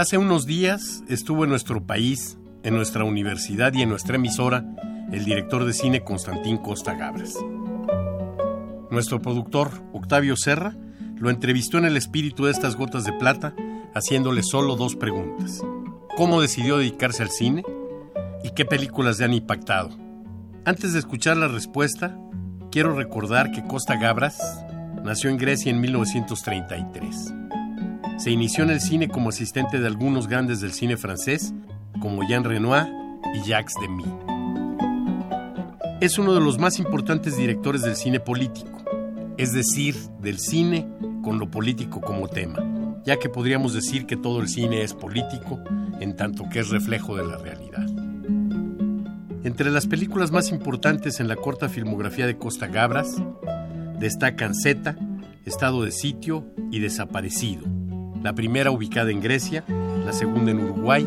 Hace unos días estuvo en nuestro país, en nuestra universidad y en nuestra emisora el director de cine Constantín Costa Gabras. Nuestro productor, Octavio Serra, lo entrevistó en el espíritu de estas gotas de plata, haciéndole solo dos preguntas. ¿Cómo decidió dedicarse al cine? ¿Y qué películas le han impactado? Antes de escuchar la respuesta, quiero recordar que Costa Gabras nació en Grecia en 1933. Se inició en el cine como asistente de algunos grandes del cine francés, como Jean Renoir y Jacques Demy. Es uno de los más importantes directores del cine político, es decir, del cine con lo político como tema, ya que podríamos decir que todo el cine es político en tanto que es reflejo de la realidad. Entre las películas más importantes en la corta filmografía de Costa Gabras destacan Zeta, Estado de Sitio y Desaparecido, la primera ubicada en Grecia, la segunda en Uruguay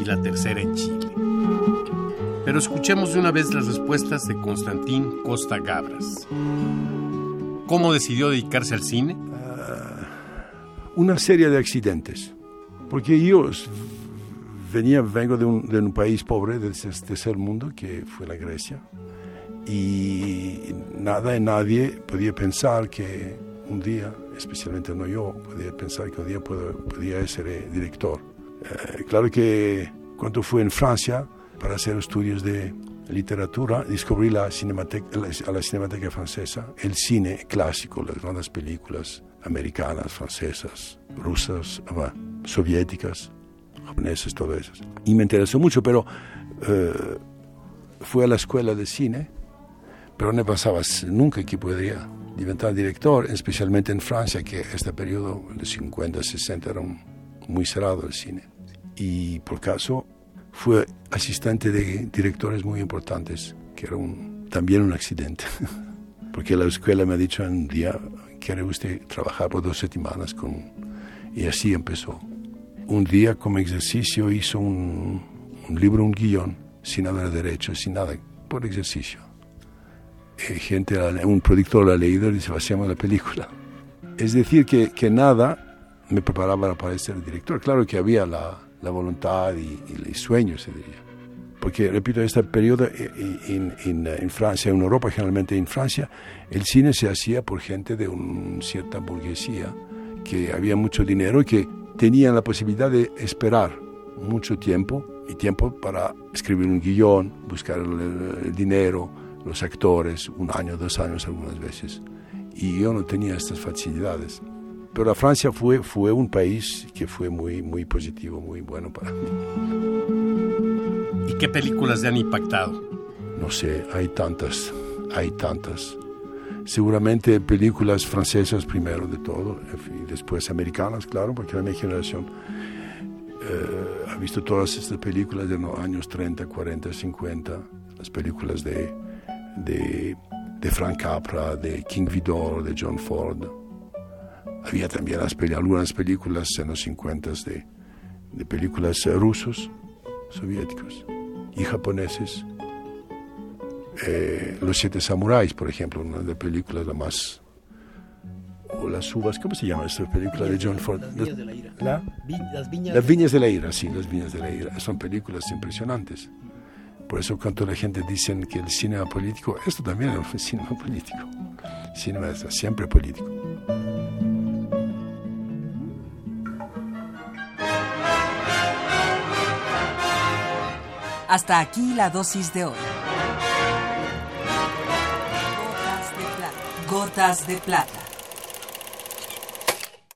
y la tercera en Chile. Pero escuchemos de una vez las respuestas de Constantín Costa Gabras. ¿Cómo decidió dedicarse al cine? una serie de accidentes. Porque yo venía, vengo de un, de un país pobre del tercer mundo, que fue la Grecia, y nada y nadie podía pensar que un día, especialmente no yo, podía pensar que un día puedo- podía ser eh, director. Eh, claro que cuando fui en Francia para hacer estudios de literatura, descubrí la cinemateca, la, a la Cinemateca Francesa, el cine clásico, las grandes películas americanas, francesas, rusas, ah, soviéticas, japonesas, todo eso. Y me interesó mucho, pero eh, fui a la escuela de cine, pero no pensaba nunca que podría diventar director, especialmente en Francia, que este periodo de 50, 60 era muy cerrado el cine. Y por caso fue asistente de directores muy importantes, que era un- también un accidente, porque la escuela me ha dicho un día, ¿quiere usted trabajar por dos semanas con...? Y así empezó. Un día como ejercicio hizo un, un libro, un guion, sin haber derecho, sin nada, por ejercicio. Y gente, la- un productor lo ha leído y dice, hacemos la película. Es decir, que, que nada me preparaba para ser director. Claro que había la, la voluntad y, y el sueño, se diría. Porque, repito, este periodo eh, en, en, en Francia, en Europa, generalmente en Francia, el cine se hacía por gente de una cierta burguesía, que había mucho dinero y que tenían la posibilidad de esperar mucho tiempo y tiempo para escribir un guion, buscar el dinero, los actores, un año, dos años algunas veces. Y yo no tenía estas facilidades. Pero la Francia fue, fue un país que fue muy, muy positivo, muy bueno para mí. ¿Y qué películas le han impactado? No sé, hay tantas, hay tantas. Seguramente películas francesas primero de todo, y después americanas, claro, porque la mi generación eh, ha visto todas estas películas de los años 30, 40, 50, las películas de, de, de Frank Capra, de King Vidor, de John Ford. Había también las algunas películas en los 50 de, de películas rusos, soviéticos y japoneses. Eh, Los Siete Samuráis, por ejemplo, una de las películas la más... O Las Uvas, ¿cómo se llama esta película de John Ford? Las Viñas de la Ira. ¿La? Vi- las viñas. Las Viñas de la Ira, sí, Las Viñas de la Ira. Son películas impresionantes. Por eso cuando la gente dice que el cine es político, esto también es un cine político. El cine es siempre político. Hasta aquí la dosis de hoy. Gotas de plata. Gotas de plata.